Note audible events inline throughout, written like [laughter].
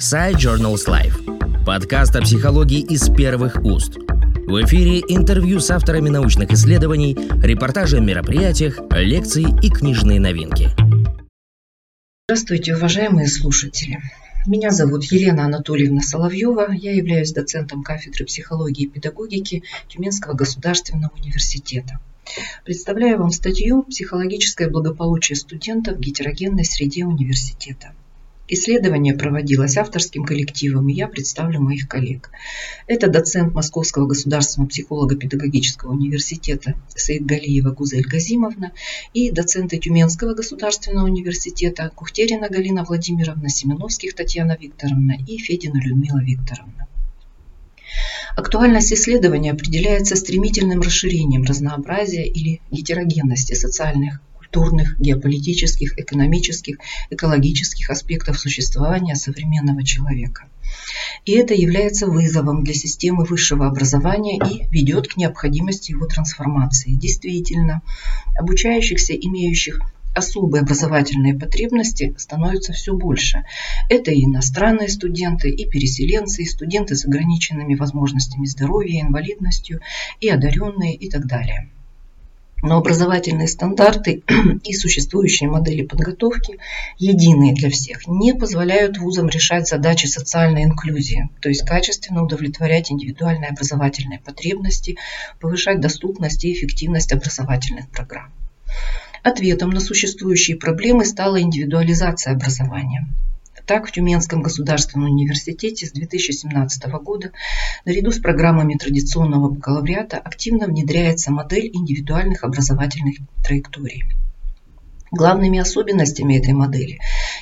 Side Journals Life. Подкаст о психологии из первых уст. В эфире интервью с авторами научных исследований, репортажи о мероприятиях, лекции и книжные новинки. Здравствуйте, уважаемые слушатели. Меня зовут Елена Анатольевна Соловьева. Я являюсь доцентом кафедры психологии и педагогики Тюменского государственного университета. Представляю вам статью «Психологическое благополучие студентов в гетерогенной среде университета». Исследование проводилось авторским коллективом, и я представлю моих коллег. Это доцент Московского государственного психолого-педагогического университета Саид Галиева Гузель Газимовна и доценты Тюменского государственного университета Кухтерина Галина Владимировна, Семеновских Татьяна Викторовна и Федина Людмила Викторовна. Актуальность исследования определяется стремительным расширением разнообразия или гетерогенности социальных культурных, геополитических, экономических, экологических аспектов существования современного человека. И это является вызовом для системы высшего образования и ведет к необходимости его трансформации. Действительно, обучающихся, имеющих особые образовательные потребности становятся все больше. Это и иностранные студенты, и переселенцы, и студенты с ограниченными возможностями здоровья, инвалидностью, и одаренные и так далее. Но образовательные стандарты [clears throat] и существующие модели подготовки, единые для всех, не позволяют вузам решать задачи социальной инклюзии, то есть качественно удовлетворять индивидуальные образовательные потребности, повышать доступность и эффективность образовательных программ. Ответом на существующие проблемы стала индивидуализация образования. Так, в Тюменском государственном университете с 2017 года наряду с программами традиционного бакалавриата активно внедряется модель индивидуальных образовательных траекторий. Главными особенностями этой модели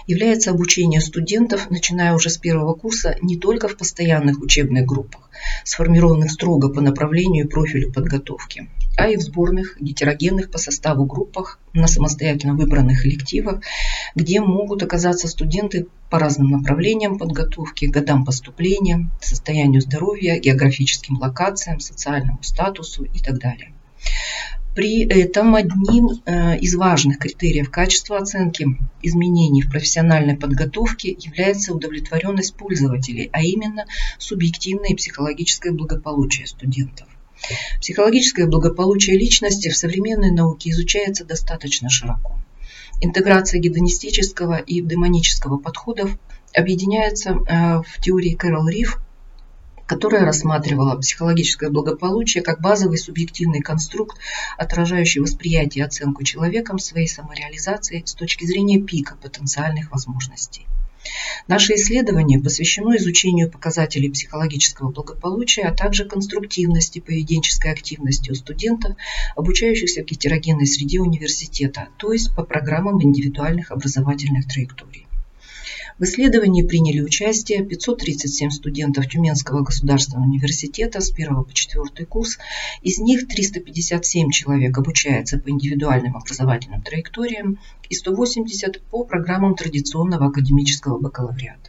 является обучение студентов, начиная уже с первого курса, не только в постоянных учебных группах, сформированных строго по направлению и профилю подготовки, а и в сборных, гетерогенных по составу группах, на самостоятельно выбранных элективах, где могут оказаться студенты по разным направлениям подготовки, годам поступления, состоянию здоровья, географическим локациям, социальному статусу и так далее. При этом одним э, из важных критериев качества оценки изменений в профессиональной подготовке является удовлетворенность пользователей, а именно субъективное и психологическое благополучие студентов. Психологическое благополучие личности в современной науке изучается достаточно широко. Интеграция гедонистического и демонического подходов объединяется э, в теории Кэрол Риф которая рассматривала психологическое благополучие как базовый субъективный конструкт, отражающий восприятие и оценку человеком своей самореализации с точки зрения пика потенциальных возможностей. Наше исследование посвящено изучению показателей психологического благополучия, а также конструктивности поведенческой активности у студентов, обучающихся в гетерогенной среде университета, то есть по программам индивидуальных образовательных траекторий. В исследовании приняли участие 537 студентов Тюменского государственного университета с 1 по 4 курс. Из них 357 человек обучается по индивидуальным образовательным траекториям и 180 по программам традиционного академического бакалавриата.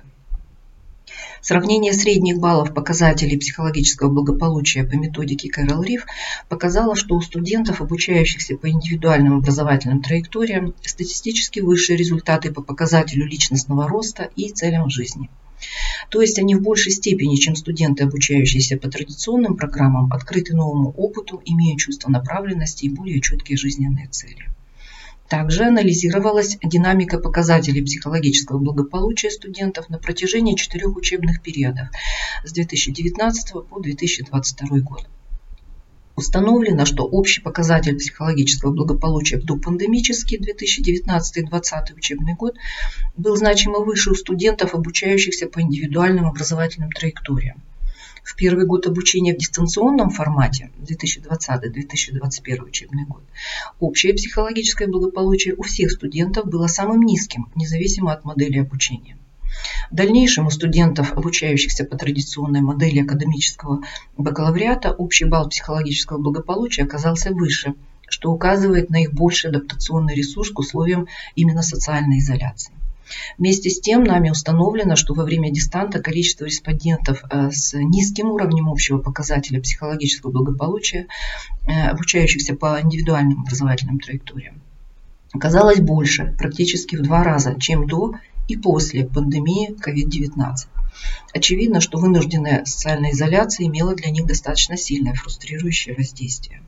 Сравнение средних баллов показателей психологического благополучия по методике Кэрол Риф показало, что у студентов, обучающихся по индивидуальным образовательным траекториям, статистически высшие результаты по показателю личностного роста и целям жизни. То есть они в большей степени, чем студенты, обучающиеся по традиционным программам, открыты новому опыту, имеют чувство направленности и более четкие жизненные цели. Также анализировалась динамика показателей психологического благополучия студентов на протяжении четырех учебных периодов с 2019 по 2022 год. Установлено, что общий показатель психологического благополучия в допандемический 2019-2020 учебный год был значимо выше у студентов, обучающихся по индивидуальным образовательным траекториям в первый год обучения в дистанционном формате, 2020-2021 учебный год, общее психологическое благополучие у всех студентов было самым низким, независимо от модели обучения. В дальнейшем у студентов, обучающихся по традиционной модели академического бакалавриата, общий балл психологического благополучия оказался выше, что указывает на их больший адаптационный ресурс к условиям именно социальной изоляции. Вместе с тем нами установлено, что во время дистанта количество респондентов э, с низким уровнем общего показателя психологического благополучия, э, обучающихся по индивидуальным образовательным траекториям, оказалось больше, практически в два раза, чем до и после пандемии COVID-19. Очевидно, что вынужденная социальная изоляция имела для них достаточно сильное фрустрирующее воздействие.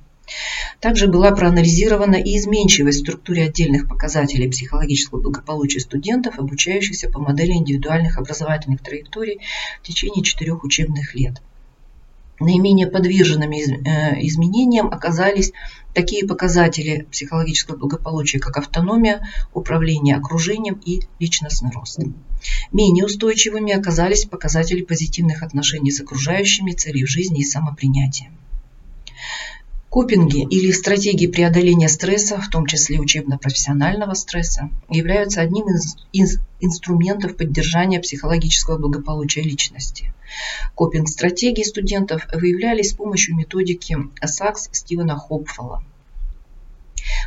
Также была проанализирована и изменчивость в структуре отдельных показателей психологического благополучия студентов, обучающихся по модели индивидуальных образовательных траекторий в течение четырех учебных лет. Наименее подверженными э, изменениям оказались такие показатели психологического благополучия, как автономия, управление окружением и личностный рост. Менее устойчивыми оказались показатели позитивных отношений с окружающими, целей в жизни и самопринятия. Копинги или стратегии преодоления стресса, в том числе учебно-профессионального стресса, являются одним из, из инструментов поддержания психологического благополучия личности. Копинг-стратегии студентов выявлялись с помощью методики САКС Стивена Хопфелла.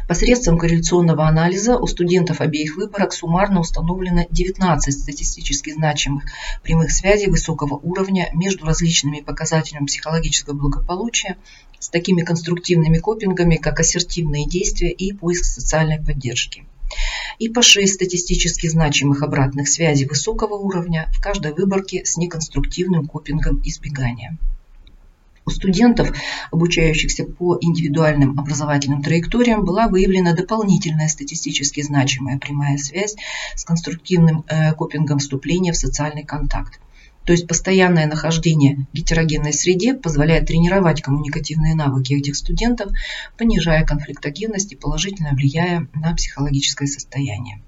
Посредством корреляционного анализа у студентов обеих выборок суммарно установлено 19 статистически значимых прямых связей высокого уровня между различными показателями психологического благополучия с такими конструктивными копингами, как ассертивные действия и поиск социальной поддержки. И по 6 статистически значимых обратных связей высокого уровня в каждой выборке с неконструктивным копингом избегания. У студентов, обучающихся по индивидуальным образовательным траекториям, была выявлена дополнительная статистически значимая прямая связь с конструктивным э, копингом вступления в социальный контакт. То есть постоянное нахождение в гетерогенной среде позволяет тренировать коммуникативные навыки этих студентов, понижая конфликтогенность и положительно влияя на психологическое состояние.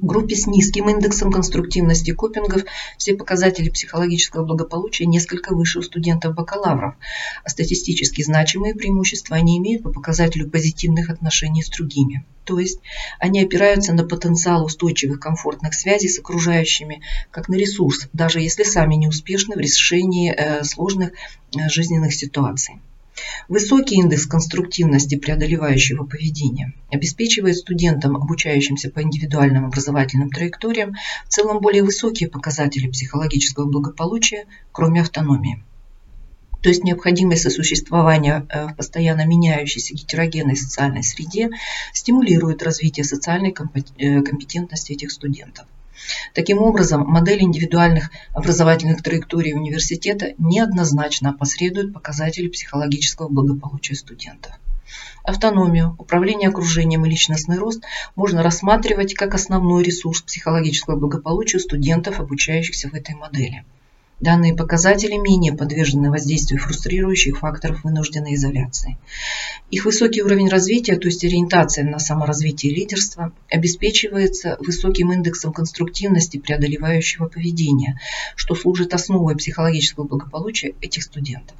В группе с низким индексом конструктивности копингов все показатели психологического благополучия несколько выше у студентов-бакалавров, а статистически значимые преимущества они имеют по показателю позитивных отношений с другими. То есть они опираются на потенциал устойчивых комфортных связей с окружающими, как на ресурс, даже если сами не успешны в решении э, сложных э, жизненных ситуаций. Высокий индекс конструктивности преодолевающего поведения обеспечивает студентам, обучающимся по индивидуальным образовательным траекториям, в целом более высокие показатели психологического благополучия, кроме автономии. То есть необходимость сосуществования э, в постоянно меняющейся гетерогенной социальной среде стимулирует развитие социальной э, компетентности этих студентов. Таким образом, модель индивидуальных образовательных траекторий университета неоднозначно опосредует показатели психологического благополучия студентов. Автономию, управление окружением и личностный рост можно рассматривать как основной ресурс психологического благополучия студентов, обучающихся в этой модели – Данные показатели менее подвержены воздействию фрустрирующих факторов вынужденной изоляции. Их высокий уровень развития, то есть ориентация на саморазвитие и лидерство, обеспечивается высоким индексом конструктивности преодолевающего поведения, что служит основой психологического благополучия этих студентов.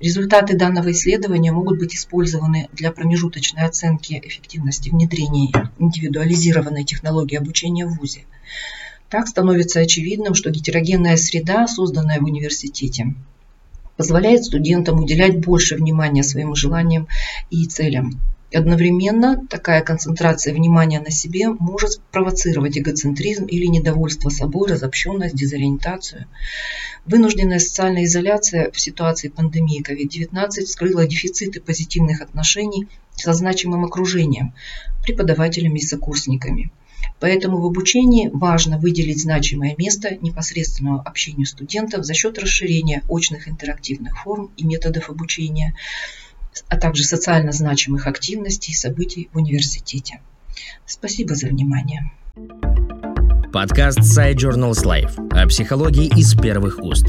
Результаты данного исследования могут быть использованы для промежуточной оценки эффективности внедрения индивидуализированной технологии обучения в ВУЗе. Так становится очевидным, что гетерогенная среда, созданная в университете, позволяет студентам уделять больше внимания своим желаниям и целям. Одновременно такая концентрация внимания на себе может провоцировать эгоцентризм или недовольство собой, разобщенность, дезориентацию. Вынужденная социальная изоляция в ситуации пандемии COVID-19 вскрыла дефициты позитивных отношений со значимым окружением, преподавателями и сокурсниками. Поэтому в обучении важно выделить значимое место непосредственному общению студентов за счет расширения очных интерактивных форм и методов обучения, а также социально значимых активностей и событий в университете. Спасибо за внимание. Подкаст Side Journals Life о психологии из первых уст.